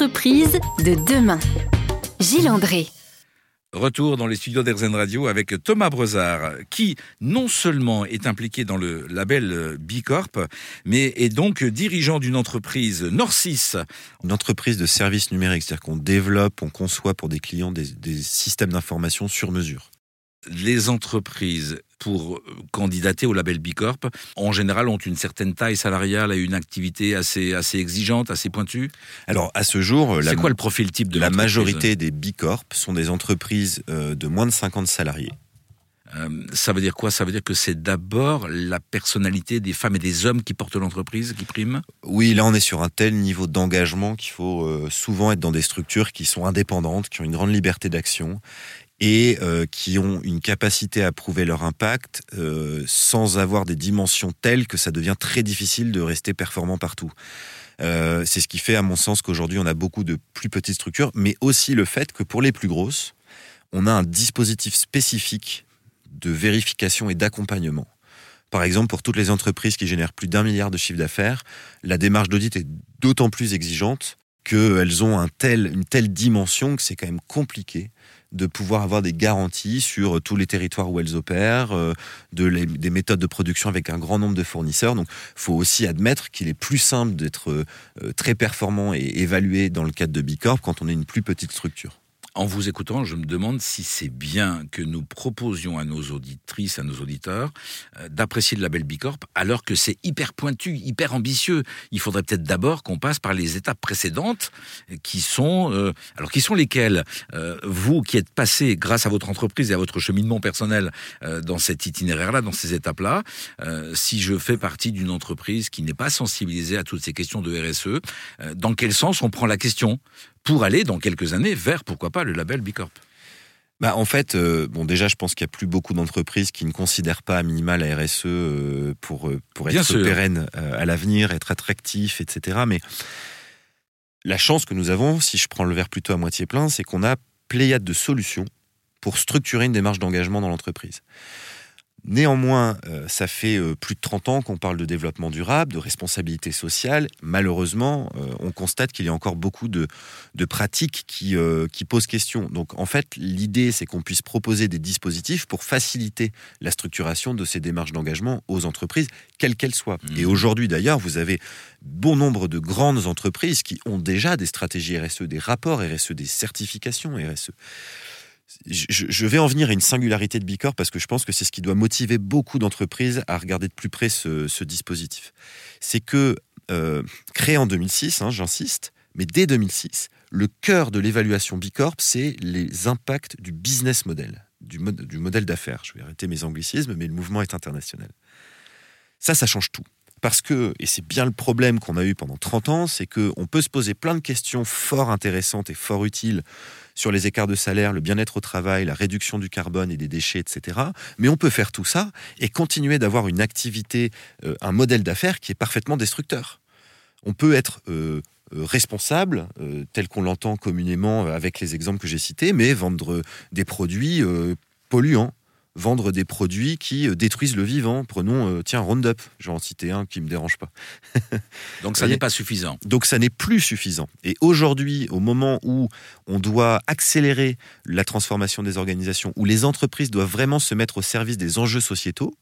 entreprises de demain. Gilles André. Retour dans les studios d'Airzen Radio avec Thomas Brezard, qui non seulement est impliqué dans le label Bicorp, mais est donc dirigeant d'une entreprise Norcis. Une entreprise de services numériques, c'est-à-dire qu'on développe, on conçoit pour des clients des, des systèmes d'information sur mesure. Les entreprises pour candidater au label Bicorp, en général, ont une certaine taille salariale et une activité assez, assez exigeante, assez pointue. Alors, à ce jour, c'est quoi le profil type de la majorité des Bicorp sont des entreprises euh, de moins de 50 salariés. Euh, ça veut dire quoi? Ça veut dire que c'est d'abord la personnalité des femmes et des hommes qui portent l'entreprise qui prime? Oui, là on est sur un tel niveau d'engagement qu'il faut euh, souvent être dans des structures qui sont indépendantes, qui ont une grande liberté d'action et euh, qui ont une capacité à prouver leur impact euh, sans avoir des dimensions telles que ça devient très difficile de rester performant partout. Euh, c'est ce qui fait, à mon sens, qu'aujourd'hui on a beaucoup de plus petites structures, mais aussi le fait que pour les plus grosses, on a un dispositif spécifique de vérification et d'accompagnement. Par exemple, pour toutes les entreprises qui génèrent plus d'un milliard de chiffre d'affaires, la démarche d'audit est d'autant plus exigeante qu'elles ont une telle dimension que c'est quand même compliqué de pouvoir avoir des garanties sur tous les territoires où elles opèrent, euh, de des méthodes de production avec un grand nombre de fournisseurs. Donc, il faut aussi admettre qu'il est plus simple d'être euh, très performant et évalué dans le cadre de Bicorp quand on est une plus petite structure. En vous écoutant, je me demande si c'est bien que nous proposions à nos auditrices, à nos auditeurs, euh, d'apprécier le label Bicorp, alors que c'est hyper pointu, hyper ambitieux. Il faudrait peut-être d'abord qu'on passe par les étapes précédentes, qui sont, euh, alors qui sont lesquelles? Euh, Vous qui êtes passé, grâce à votre entreprise et à votre cheminement personnel, dans cet itinéraire-là, dans ces étapes-là, si je fais partie d'une entreprise qui n'est pas sensibilisée à toutes ces questions de RSE, dans quel sens on prend la question? Pour aller dans quelques années vers, pourquoi pas, le label Bicorp bah, en fait, euh, bon, déjà, je pense qu'il n'y a plus beaucoup d'entreprises qui ne considèrent pas à minima la RSE euh, pour, euh, pour être pérenne à l'avenir, être attractif, etc. Mais la chance que nous avons, si je prends le verre plutôt à moitié plein, c'est qu'on a pléiade de solutions pour structurer une démarche d'engagement dans l'entreprise. Néanmoins, euh, ça fait euh, plus de 30 ans qu'on parle de développement durable, de responsabilité sociale. Malheureusement, euh, on constate qu'il y a encore beaucoup de, pratiques qui, qui, posent question. Donc en fait, l'idée, c'est qu'on puisse proposer des dispositifs pour faciliter la structuration de ces démarches d'engagement aux entreprises, quelles qu'elles soient. Et mmh. aujourd'hui, d'ailleurs, vous avez bon nombre de grandes entreprises qui ont déjà des stratégies RSE, des rapports RSE, des certifications RSE je, vais en venir à une singularité de Bicorp parce que je pense que c'est ce qui doit motiver beaucoup d'entreprises à regarder de plus près ce, dispositif. C'est que, euh, créé en 2006, hein, j'insiste, mais dès 2006, le cœur de l'évaluation Bicorp, c'est les impacts du business model, du, du modèle d'affaires. Je vais arrêter mes anglicismes, mais le mouvement est international. Ça, ça change tout. Parce que, et c'est bien le problème qu'on a eu pendant 30 ans, c'est qu'on peut se poser plein de questions fort intéressantes et fort utiles sur les écarts de salaire, le bien-être au travail, la réduction du carbone et des déchets, etc. Mais on peut faire tout ça et continuer d'avoir une activité, euh, un modèle d'affaires qui est parfaitement destructeur. On peut être euh, euh, responsable, tel qu'on l'entend communément avec les exemples que j'ai cités, mais vendre des produits polluants vendre des produits qui euh, détruisent le vivant. Prenons, euh, tiens, Roundup, je vais en citer un qui me dérange pas. Donc ça n'est pas suffisant. Donc ça n'est plus suffisant. Et aujourd'hui, au moment où on doit accélérer la transformation des organisations, où les entreprises doivent vraiment se mettre au service des enjeux sociétaux,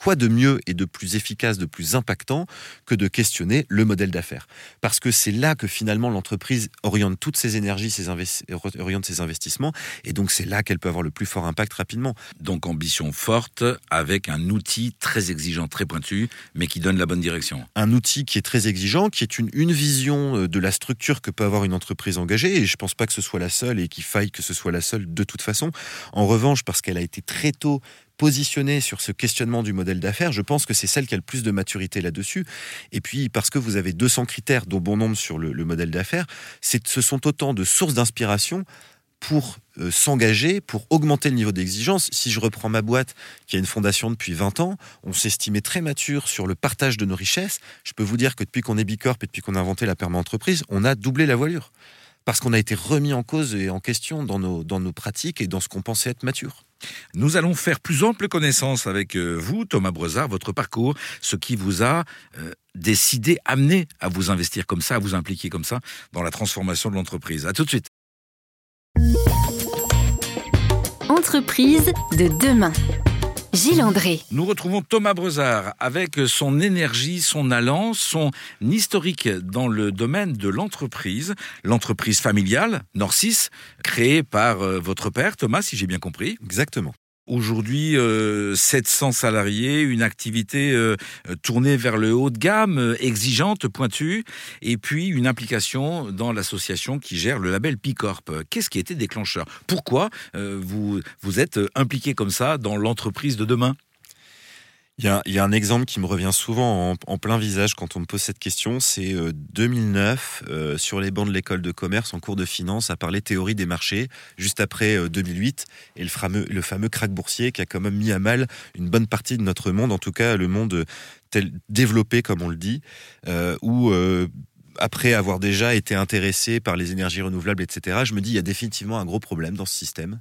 quoi de mieux et de plus efficace, de plus impactant que de questionner le modèle d'affaires? Parce que c'est là que finalement l'entreprise oriente toutes ses énergies, ses oriente ses investissements, et donc c'est là qu'elle peut avoir le plus fort impact rapidement. Donc ambition forte avec un outil très exigeant, très pointu, mais qui donne la bonne direction. Un outil qui est très exigeant, qui est une, une vision euh, de la structure que peut avoir une entreprise engagée, et je ne pense pas que ce soit la seule et qu'il faille que ce soit la seule de toute façon. En revanche, parce qu'elle a été très tôt positionnée sur ce questionnement du modèle d'affaires, je pense que c'est celle qui a le plus de maturité là-dessus. Et puis, parce que vous avez 200 critères, dont bon nombre sur le, modèle d'affaires, ce sont autant de sources d'inspiration pour euh, s'engager, pour augmenter le niveau d'exigence. Si je reprends ma boîte, qui a une fondation depuis 20 ans, on s'estimait très mature sur le partage de nos richesses. Je peux vous dire que depuis qu'on est Bicorp et depuis qu'on a inventé la perma-entreprise, on a doublé la voilure parce qu'on a été remis en cause et en question dans nos, dans nos pratiques et dans ce qu'on pensait être mature. Nous allons faire plus ample connaissance avec euh, vous, Thomas Brezard, votre parcours, ce qui vous a euh, décidé, amené à vous investir comme ça, à vous impliquer comme ça dans la transformation de l'entreprise. À tout de suite. Entreprise de demain. Gilles André. Nous retrouvons Thomas Brezard avec son énergie, son allant, son historique dans le domaine de l'entreprise, l'entreprise familiale, Norcis, créée par euh, votre père, Thomas, si j'ai bien compris. Exactement. Aujourd'hui, 700 euh, salariés, une activité euh, tournée vers le haut de gamme, euh, exigeante, pointue, et puis une implication dans l'association qui gère le label Picorp. Qu'est-ce qui était déclencheur? Pourquoi vous, vous êtes impliqué comme ça dans l'entreprise de demain? Il y, a, un exemple qui me revient souvent en, plein visage quand on me pose cette question, c'est 2009, euh, euh, sur les bancs de l'école de commerce, en cours de finance, à parler théorie des marchés, juste après 2008, euh, et le fameux, le crack boursier qui a quand même mis à mal une bonne partie de notre monde, en tout cas le monde tel, développé comme on le dit, où après avoir déjà été intéressé par les énergies renouvelables, etc., je me dis il y a définitivement un gros problème dans ce système.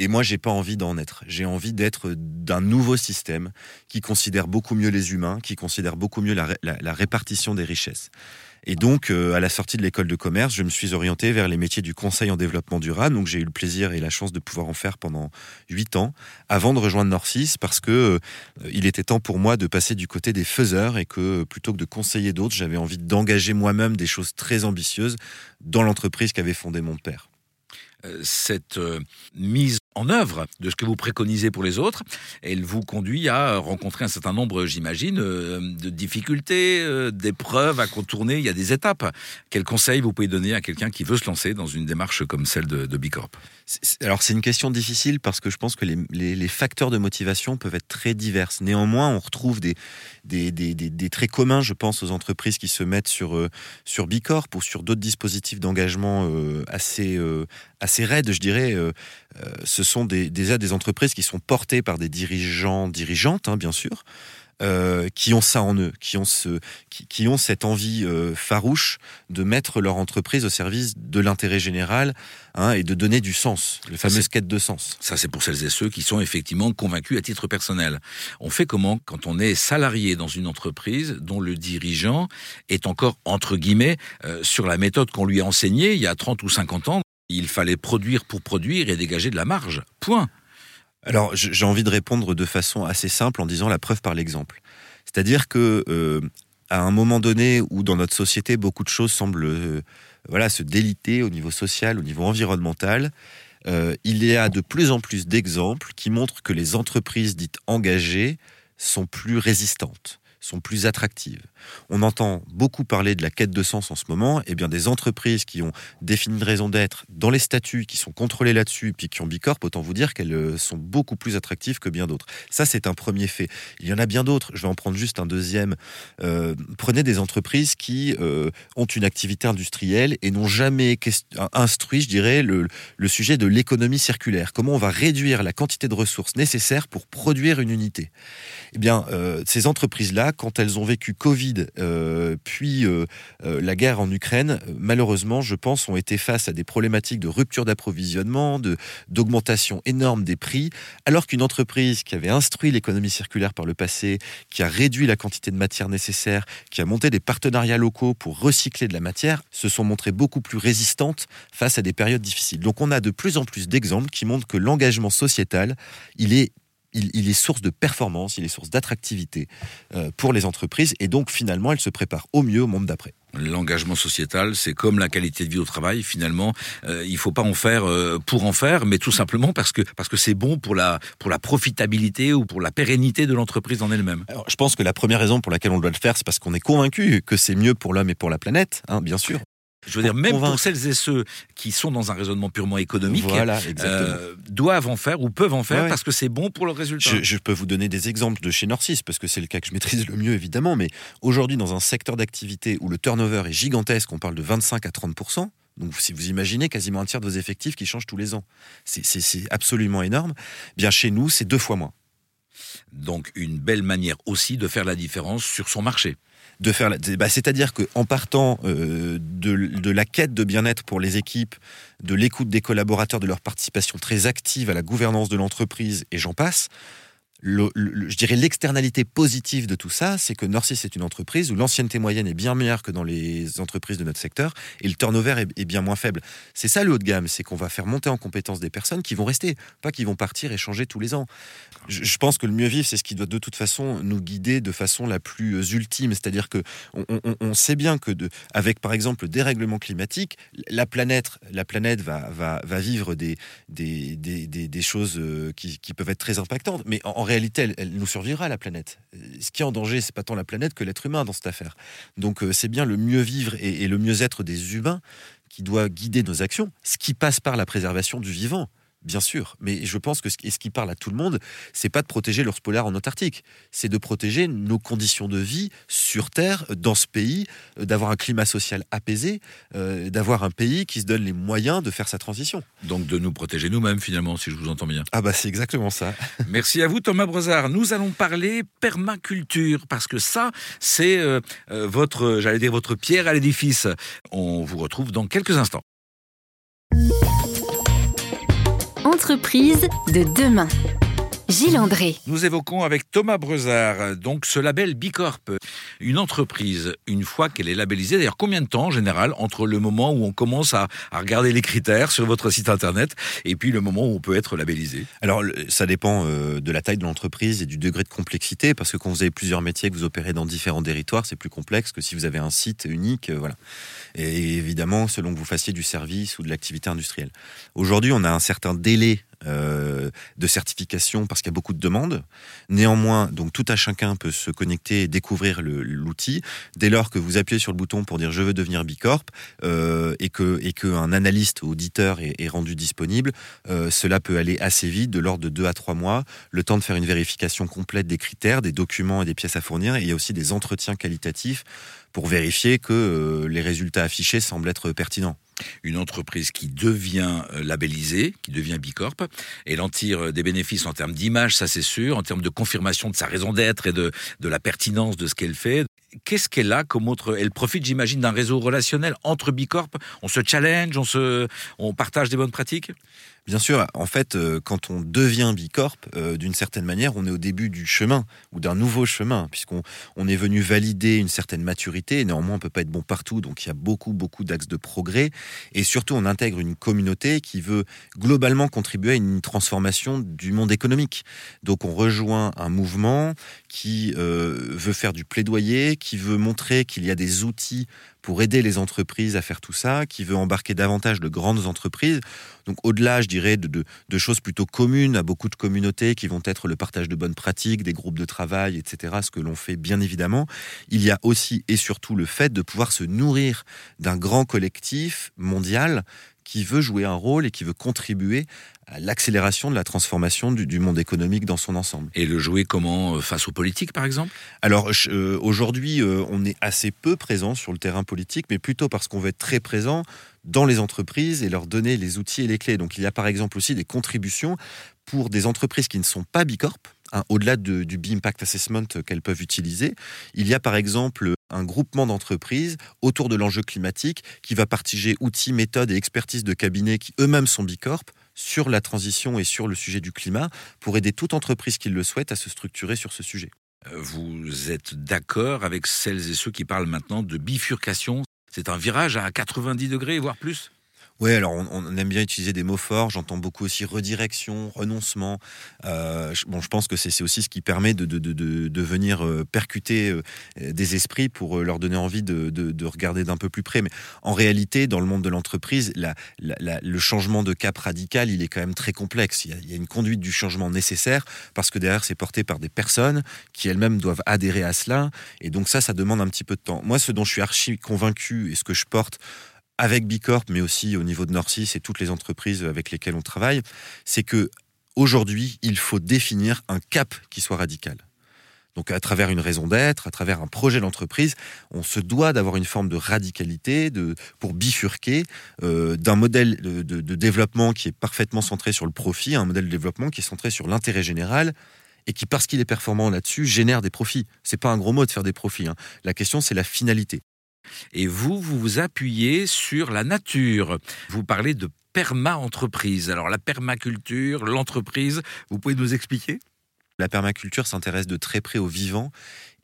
Et moi, j'ai pas envie d'en être. J'ai envie d'être d'un nouveau système qui considère beaucoup mieux les humains, qui considère beaucoup mieux la, répartition des richesses. Et donc, euh, à la sortie de l'école de commerce, je me suis orienté vers les métiers du conseil en développement durable. Donc, j'ai eu le plaisir et la chance de pouvoir en faire pendant huit ans, avant de rejoindre Norcis, parce que euh, il était temps pour moi de passer du côté des faiseurs et que plutôt que de conseiller d'autres, j'avais envie d'engager moi-même des choses très ambitieuses dans l'entreprise qu'avait fondée mon père. Euh, cette mise en œuvre de ce que vous préconisez pour les autres. Elle vous conduit à rencontrer un certain nombre, j'imagine, euh, de difficultés, euh, d'épreuves à contourner. Il y a des étapes. Quel conseil vous pouvez donner à quelqu'un qui veut se lancer dans une démarche comme celle de, de Bicorp? Alors c'est une question difficile parce que je pense que les, facteurs de motivation peuvent être très divers. Néanmoins, on retrouve des, des, des, traits communs, je pense, aux entreprises qui se mettent sur, euh, sur Bicorp ou sur d'autres dispositifs d'engagement assez, assez raides, je dirais. Ce sont des, des, des entreprises qui sont portées par des dirigeants, dirigeantes, hein, bien sûr, euh, qui ont ça en eux, qui ont, ce, qui, ont cette envie euh, farouche de mettre leur entreprise au service de l'intérêt général hein, et de donner du sens, le fameux quête de sens. Ça, c'est pour celles et ceux qui sont effectivement convaincus à titre personnel. On fait comment quand on est salarié dans une entreprise dont le dirigeant est encore, entre guillemets, euh, sur la méthode qu'on lui a enseignée il y a 30 ou 50 ans il fallait produire pour produire et dégager de la marge. Point. Alors, j'ai envie de répondre de façon assez simple en disant la preuve par l'exemple. C'est-à-dire que euh, à un moment donné où dans notre société beaucoup de choses semblent euh, se déliter au niveau social, au niveau environnemental, euh, il y a de plus en plus d'exemples qui montrent que les entreprises dites engagées sont plus résistantes sont plus attractives. On entend beaucoup parler de la quête de sens en ce moment, et eh bien des entreprises qui ont défini une raison d'être dans les statuts, qui sont contrôlées là-dessus, puis qui ont bicorp, autant vous dire qu'elles euh, sont beaucoup plus attractives que bien d'autres. Ça, c'est un premier fait. Il y en a bien d'autres. Je vais en prendre juste un deuxième. Euh, prenez des entreprises qui euh, ont une activité industrielle et n'ont jamais instruit, je dirais, le, sujet de l'économie circulaire. Comment on va réduire la quantité de ressources nécessaires pour produire une unité? Eh bien, ces entreprises-là, quand elles ont vécu Covid euh, puis euh, euh, la guerre en Ukraine, malheureusement, je pense, ont été face à des problématiques de rupture d'approvisionnement, d'augmentation énorme des prix, alors qu'une entreprise qui avait instruit l'économie circulaire par le passé, qui a réduit la quantité de matière nécessaire, qui a monté des partenariats locaux pour recycler de la matière, se sont montrées beaucoup plus résistantes face à des périodes difficiles. Donc on a de plus en plus d'exemples qui montrent que l'engagement sociétal, il est il, est source de performance, il est source d'attractivité euh, pour les entreprises et donc finalement elles se préparent au mieux au monde d'après. L'engagement sociétal, c'est comme la qualité de vie au travail. Finalement, euh, il faut pas en faire euh, pour en faire, mais tout simplement parce que parce que c'est bon pour la pour la profitabilité ou pour la pérennité de l'entreprise en elle-même. je pense que la première raison pour laquelle on doit le faire, c'est parce qu'on est convaincu que c'est mieux pour l'homme et pour la planète, hein, bien sûr. Je veux dire, même pour celles et ceux qui sont dans un raisonnement purement économique, euh, doivent en faire ou peuvent en faire parce que c'est bon pour le résultat. Je, peux vous donner des exemples de chez Norcis, parce que c'est le cas que je maîtrise le mieux, évidemment, mais aujourd'hui, dans un secteur d'activité où le turnover est gigantesque, on parle de 25 à 30 donc, si vous imaginez quasiment un tiers de vos effectifs qui changent tous les ans, c'est absolument énorme. Bien, chez nous, c'est deux fois moins. Donc, une belle manière aussi de faire la différence sur son marché. De faire, bah, c'est-à-dire qu'en partant euh, de, la quête de bien-être pour les équipes, de l'écoute des collaborateurs, de leur participation très active à la gouvernance de l'entreprise, et j'en passe, je dirais l'externalité positive de tout ça, c'est que Norcis est une entreprise où l'ancienneté moyenne est bien meilleure que dans les entreprises de notre secteur et le turnover est, bien moins faible. C'est ça le haut de gamme, c'est qu'on va faire monter en compétence des personnes qui vont rester, pas qui vont partir et changer tous les ans. Je, pense que le mieux vivre, c'est ce qui doit de toute façon nous guider de façon la plus euh, ultime, c'est-à-dire que on, sait bien que avec par exemple le dérèglement climatique, la planète, la planète va, va, va vivre des, des, des, des, choses euh, qui, qui, peuvent être très impactantes, mais en réalité, elle, nous survivra, la planète. Ce qui est en danger, c'est pas tant la planète que l'être humain dans cette affaire. Donc, euh, c'est bien le mieux vivre et le mieux être des humains qui doit guider nos actions, ce qui passe par la préservation du vivant. Bien sûr, mais je pense que ce qui parle à tout le monde, c'est pas de protéger l'ours polaire en Antarctique, c'est de protéger nos conditions de vie sur Terre, dans ce pays, euh, d'avoir un climat social apaisé, euh, d'avoir un pays qui se donne les moyens de faire sa transition. Donc de nous protéger nous-mêmes finalement, si je vous entends bien. Ah bah c'est exactement ça. Merci à vous Thomas Brezard. Nous allons parler permaculture parce que ça, c'est euh, votre, j'allais dire votre pierre à l'édifice. On vous retrouve dans quelques instants. Entreprise de demain. Gilles André. Nous évoquons avec Thomas Brezard donc ce label Bicorp. Une entreprise, une fois qu'elle est labellisée, d'ailleurs combien de temps en général entre le moment où on commence à, regarder les critères sur votre site internet et puis le moment où on peut être labellisé? Alors ça dépend euh, de la taille de l'entreprise et du degré de complexité parce que quand vous avez plusieurs métiers que vous opérez dans différents territoires, c'est plus complexe que si vous avez un site unique. Euh, voilà. Et évidemment, selon que vous fassiez du service ou de l'activité industrielle. Aujourd'hui, on a un certain délai euh, de certification parce qu'il y a beaucoup de demandes. Néanmoins, donc tout à chacun peut se connecter et découvrir l'outil. Dès lors que vous appuyez sur le bouton pour dire je veux devenir Bicorp euh, et que qu'un analyste auditeur est, rendu disponible, euh, cela peut aller assez vite, de l'ordre de deux à trois mois, le temps de faire une vérification complète des critères, des documents et des pièces à fournir. Et il y a aussi des entretiens qualitatifs pour vérifier que les résultats affichés semblent être pertinents une entreprise qui devient euh, labellisée, qui devient Bicorp, elle en tire euh, des bénéfices en termes d'image, ça c'est sûr, en termes de confirmation de sa raison d'être et de, de la pertinence de ce qu'elle fait. Qu'est-ce qu'elle a comme autre Elle profite, j'imagine, d'un réseau relationnel entre Bicorp? On se challenge, on se, on partage des bonnes pratiques? Bien sûr, en fait, euh, quand on devient Bicorp, euh, d'une certaine manière, on est au début du chemin ou d'un nouveau chemin, puisqu'on on est venu valider une certaine maturité. néanmoins, on peut pas être bon partout, donc il y a beaucoup, beaucoup d'axes de progrès. Et surtout, on intègre une communauté qui veut globalement contribuer à une transformation du monde économique. Donc, on rejoint un mouvement qui euh, veut faire du plaidoyer, qui veut montrer qu'il y a des outils pour aider les entreprises à faire tout ça, qui veut embarquer davantage de grandes entreprises. Donc au-delà, je dirais, de, choses plutôt communes à beaucoup de communautés qui vont être le partage de bonnes pratiques, des groupes de travail, etc., ce que l'on fait bien évidemment, il y a aussi et surtout le fait de pouvoir se nourrir d'un grand collectif mondial qui veut jouer un rôle et qui veut contribuer à l'accélération de la transformation du, monde économique dans son ensemble. Et le jouer comment euh, face aux politiques, par exemple? Alors euh, aujourd'hui, euh, on est assez peu présent sur le terrain politique, mais plutôt parce qu'on veut être très présent dans les entreprises et leur donner les outils et les clés. Donc il y a par exemple aussi des contributions pour des entreprises qui ne sont pas Bicorp, hein, au-delà du B-Impact Assessment qu'elles peuvent utiliser. Il y a par exemple un groupement d'entreprises autour de l'enjeu climatique qui va partager outils, méthodes et expertises de cabinets qui eux-mêmes sont Bicorp sur la transition et sur le sujet du climat pour aider toute entreprise qui le souhaite à se structurer sur ce sujet. Euh, vous êtes d'accord avec celles et ceux qui parlent maintenant de bifurcation? C'est un virage à 90 degrés, voire plus? Oui, alors on, aime bien utiliser des mots forts. J'entends beaucoup aussi redirection, renoncement. Euh, bon, je pense que c'est aussi ce qui permet de, venir euh, percuter euh, des esprits pour leur donner envie de, regarder d'un peu plus près. Mais en réalité, dans le monde de l'entreprise, le changement de cap radical, il est quand même très complexe. Il y, a, il y a une conduite du changement nécessaire parce que derrière, c'est porté par des personnes qui elles-mêmes doivent adhérer à cela. Et donc ça, ça demande un petit peu de temps. Moi, ce dont je suis archi convaincu et ce que je porte avec Bicorp, mais aussi au niveau de Norcis et toutes les entreprises avec lesquelles on travaille, c'est que aujourd'hui, il faut définir un cap qui soit radical. Donc à travers une raison d'être, à travers un projet d'entreprise, on se doit d'avoir une forme de radicalité de, pour bifurquer euh, d'un modèle de, développement qui est parfaitement centré sur le profit un modèle de développement qui est centré sur l'intérêt général et qui, parce qu'il est performant là-dessus, génère des profits. C'est pas un gros mot de faire des profits. Hein. La question, c'est la finalité. Et vous, vous vous appuyez sur la nature. Vous parlez de perma-entreprise. Alors la permaculture, l'entreprise, vous pouvez nous expliquer? La permaculture s'intéresse de très près au vivant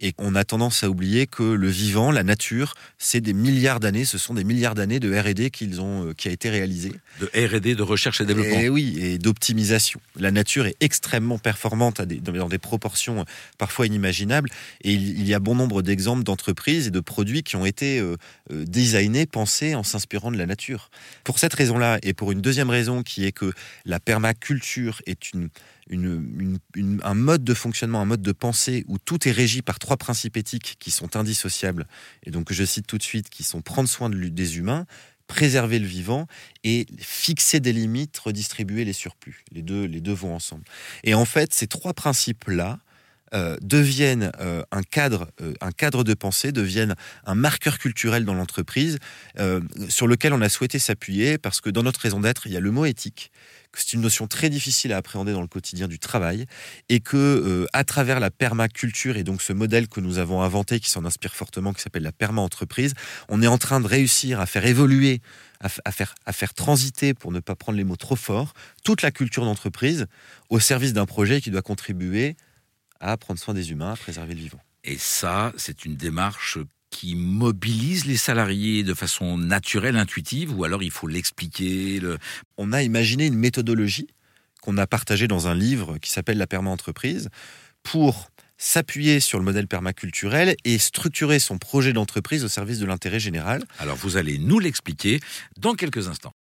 et on a tendance à oublier que le vivant, la nature, c'est des milliards d'années, ce sont des milliards d'années de R&D qu'ils ont, euh, qui a été réalisé. De R&D, de recherche et développement. Et oui, et d'optimisation. La nature est extrêmement performante à des, dans des proportions euh, parfois inimaginables, et il, y a bon nombre d'exemples d'entreprises et de produits qui ont été euh, designés, pensés en s'inspirant de la nature. Pour cette raison-là, et pour une deuxième raison qui est que la permaculture est une un mode de fonctionnement, un mode de pensée où tout est régi par trois principes éthiques qui sont indissociables, et donc je cite tout de suite, qui sont prendre soin des humains, préserver le vivant et fixer des limites, redistribuer les surplus. Les deux, les deux vont ensemble. Et en fait, ces trois principes-là, euh, deviennent euh, un cadre, euh, un cadre de pensée, deviennent un marqueur culturel dans l'entreprise sur lequel on a souhaité s'appuyer parce que dans notre raison d'être, il y a le mot éthique, que c'est une notion très difficile à appréhender dans le quotidien du travail et que à travers la permaculture et donc ce modèle que nous avons inventé qui s'en inspire fortement, qui s'appelle la perma-entreprise, on est en train de réussir à faire évoluer à, faire, à faire transiter, pour ne pas prendre les mots trop forts, toute la culture d'entreprise au service d'un projet qui doit contribuer à prendre soin des humains, à préserver le vivant. Et ça, c'est une démarche qui mobilise les salariés de façon naturelle, intuitive, ou alors il faut l'expliquer On a imaginé une méthodologie qu'on a partagée dans un livre qui s'appelle La perma-entreprise pour s'appuyer sur le modèle permaculturel et structurer son projet d'entreprise au service de l'intérêt général. Alors vous allez nous l'expliquer dans quelques instants.